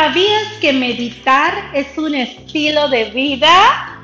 ¿Sabías que meditar es un estilo de vida?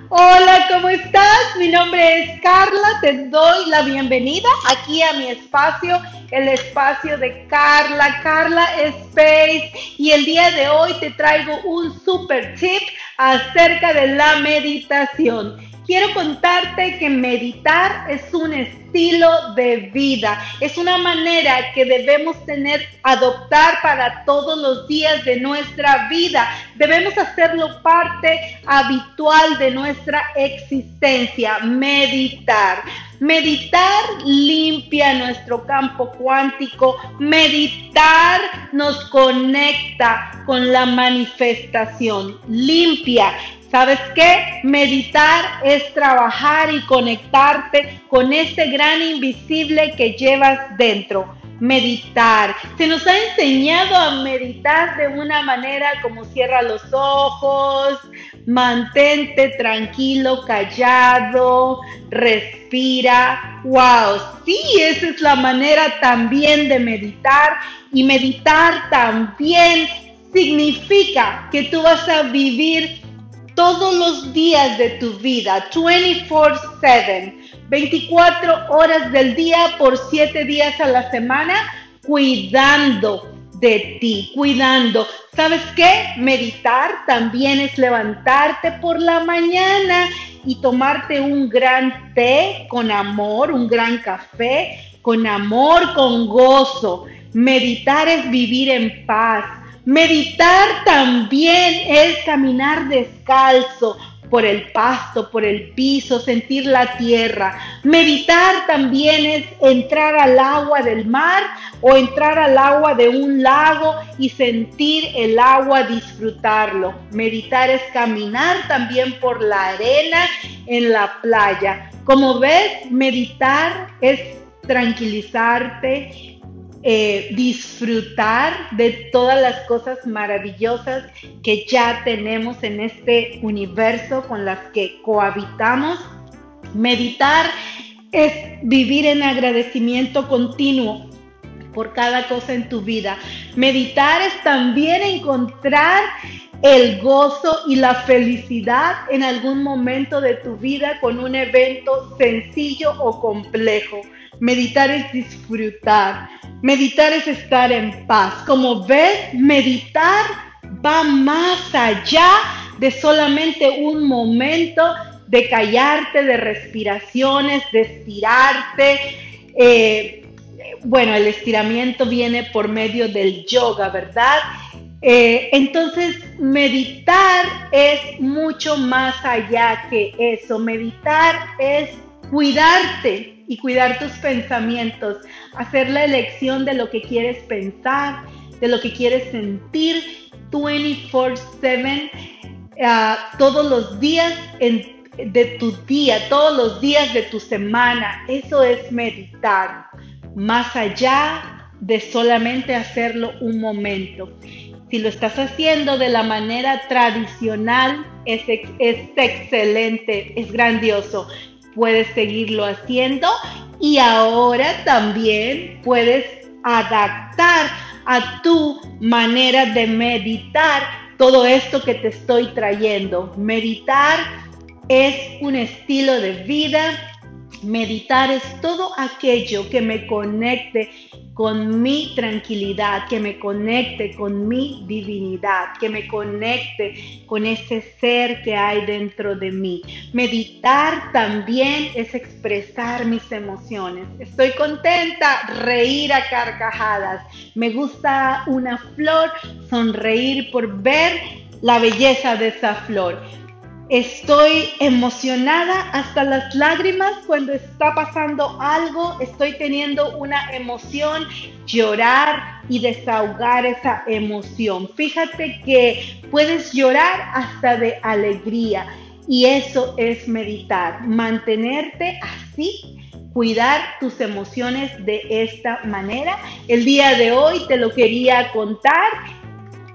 Hola, ¿cómo estás? Mi nombre es Carla, te doy la bienvenida aquí a mi espacio, el espacio de Carla, Carla Space. Y el día de hoy te traigo un super tip acerca de la meditación. Quiero contarte que meditar es un estilo de vida, es una manera que debemos tener, adoptar para todos los días de nuestra vida. Debemos hacerlo parte habitual de nuestra existencia, meditar. Meditar limpia nuestro campo cuántico, meditar nos conecta con la manifestación, limpia ¿Sabes qué? Meditar es trabajar y conectarte con ese gran invisible que llevas dentro. Meditar. Se nos ha enseñado a meditar de una manera como cierra los ojos, mantente tranquilo, callado, respira. ¡Wow! Sí, esa es la manera también de meditar. Y meditar también significa que tú vas a vivir todos los días de tu vida, 24/7, 24 horas del día por 7 días a la semana, cuidando de ti, cuidando. ¿Sabes qué? Meditar también es levantarte por la mañana y tomarte un gran té con amor, un gran café con amor, con gozo. Meditar es vivir en paz Meditar también es caminar descalzo por el pasto, por el piso, sentir la tierra. Meditar también es entrar al agua del mar o entrar al agua de un lago y sentir el agua, disfrutarlo. Meditar es caminar también por la arena en la playa. Como ves, meditar es tranquilizarte, eh, disfrutar de todas las cosas maravillosas que ya tenemos en este universo con las que cohabitamos. Meditar es vivir en agradecimiento continuo por cada cosa en tu vida. Meditar es también encontrar el gozo y la felicidad en algún momento de tu vida con un evento sencillo o complejo. Meditar es disfrutar. Meditar es estar en paz. Como ves, meditar va más allá de solamente un momento de callarte, de respiraciones, de estirarte. Eh, bueno, el estiramiento viene por medio del yoga, ¿verdad? Eh, entonces, meditar es mucho más allá que eso. Meditar es cuidarte y cuidar tus pensamientos, hacer la elección de lo que quieres pensar, de lo que quieres sentir 24/7 ah, todos los días de tu día, todos los días de tu semana. Eso es meditar, más allá de solamente hacerlo un momento. Si lo estás haciendo de la manera tradicional, es, es excelente, es grandioso puedes seguirlo haciendo y ahora también puedes adaptar a tu manera de meditar todo esto que te estoy trayendo. Meditar es un estilo de vida. Meditar es todo aquello que me conecte con mi tranquilidad, que me conecte con mi divinidad, que me conecte con ese ser que hay dentro de mí. Meditar también es expresar mis emociones. Estoy contenta, reír a carcajadas. Me gusta una flor, sonreír por ver la belleza de esa flor. Estoy emocionada hasta las lágrimas cuando está pasando algo, estoy teniendo una emoción, llorar y desahogar esa emoción. Fíjate que puedes llorar hasta de alegría y eso es meditar, mantenerte así cuidar tus emociones de esta manera. El día de hoy te lo quería contar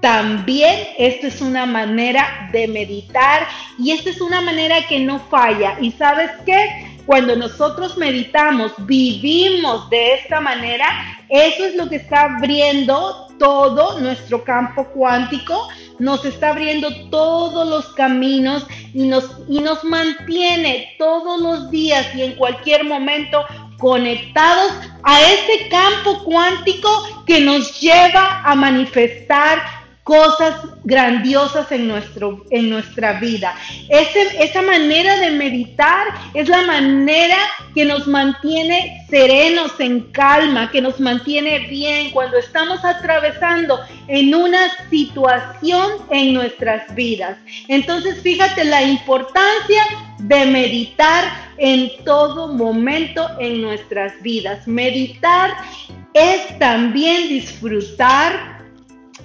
también esto es una manera de meditar y esta es una manera que no falla. ¿Y sabes qué? Cuando nosotros meditamos, vivimos de esta manera, eso es lo que está abriendo todo nuestro campo cuántico nos está abriendo todos los caminos y nos, y nos mantiene todos los días y en cualquier momento conectados a ese campo cuántico que nos lleva a manifestar cosas grandiosas en, nuestro, en nuestra vida. esa manera de meditar es la manera que nos mantiene serenos, en calma, que nos mantiene bien cuando estamos atravesando en una situación en nuestras vidas. Entonces, fíjate la importancia de meditar en todo momento en nuestras vidas. Meditar es también disfrutar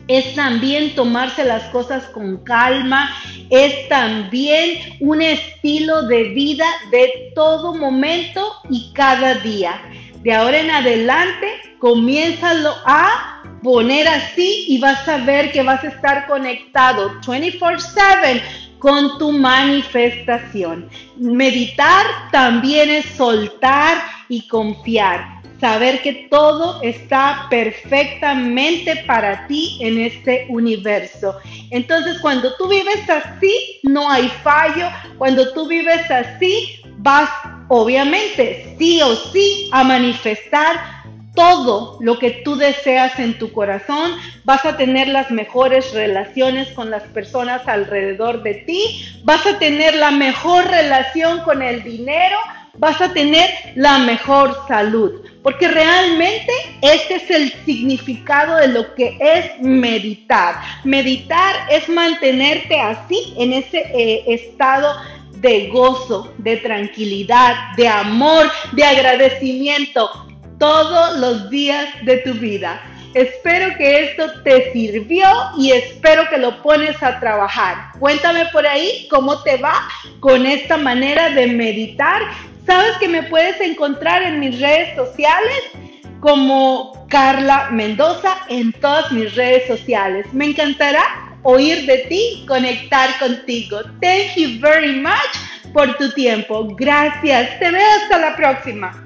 es también tomarse las cosas con calma, es también un estilo de vida de todo momento y cada día. De ahora en adelante, comiénzalo a poner así y vas a ver que vas a estar conectado 24/7 con tu manifestación. Meditar también es soltar y confiar saber que todo está perfectamente para ti en este universo. Entonces, cuando tú vives así, no hay fallo. Cuando tú vives así, vas obviamente sí o sí a manifestar todo lo que tú deseas en tu corazón, vas a tener las mejores relaciones con las personas alrededor de ti, vas a tener la mejor relación con el dinero, vas a tener la mejor salud. Porque realmente este es el significado de lo que es meditar. Meditar es mantenerte así, en ese eh, estado de gozo, de tranquilidad, de amor, de agradecimiento todos los días de tu vida. Espero que esto te sirvió y espero que lo pones a trabajar. Cuéntame por ahí cómo te va con esta manera de meditar Sabes que me puedes encontrar en mis redes sociales como Carla Mendoza en todas mis redes sociales. Me encantará oír de ti, conectar contigo. Thank you very much por tu tiempo. Gracias. Te veo hasta la próxima.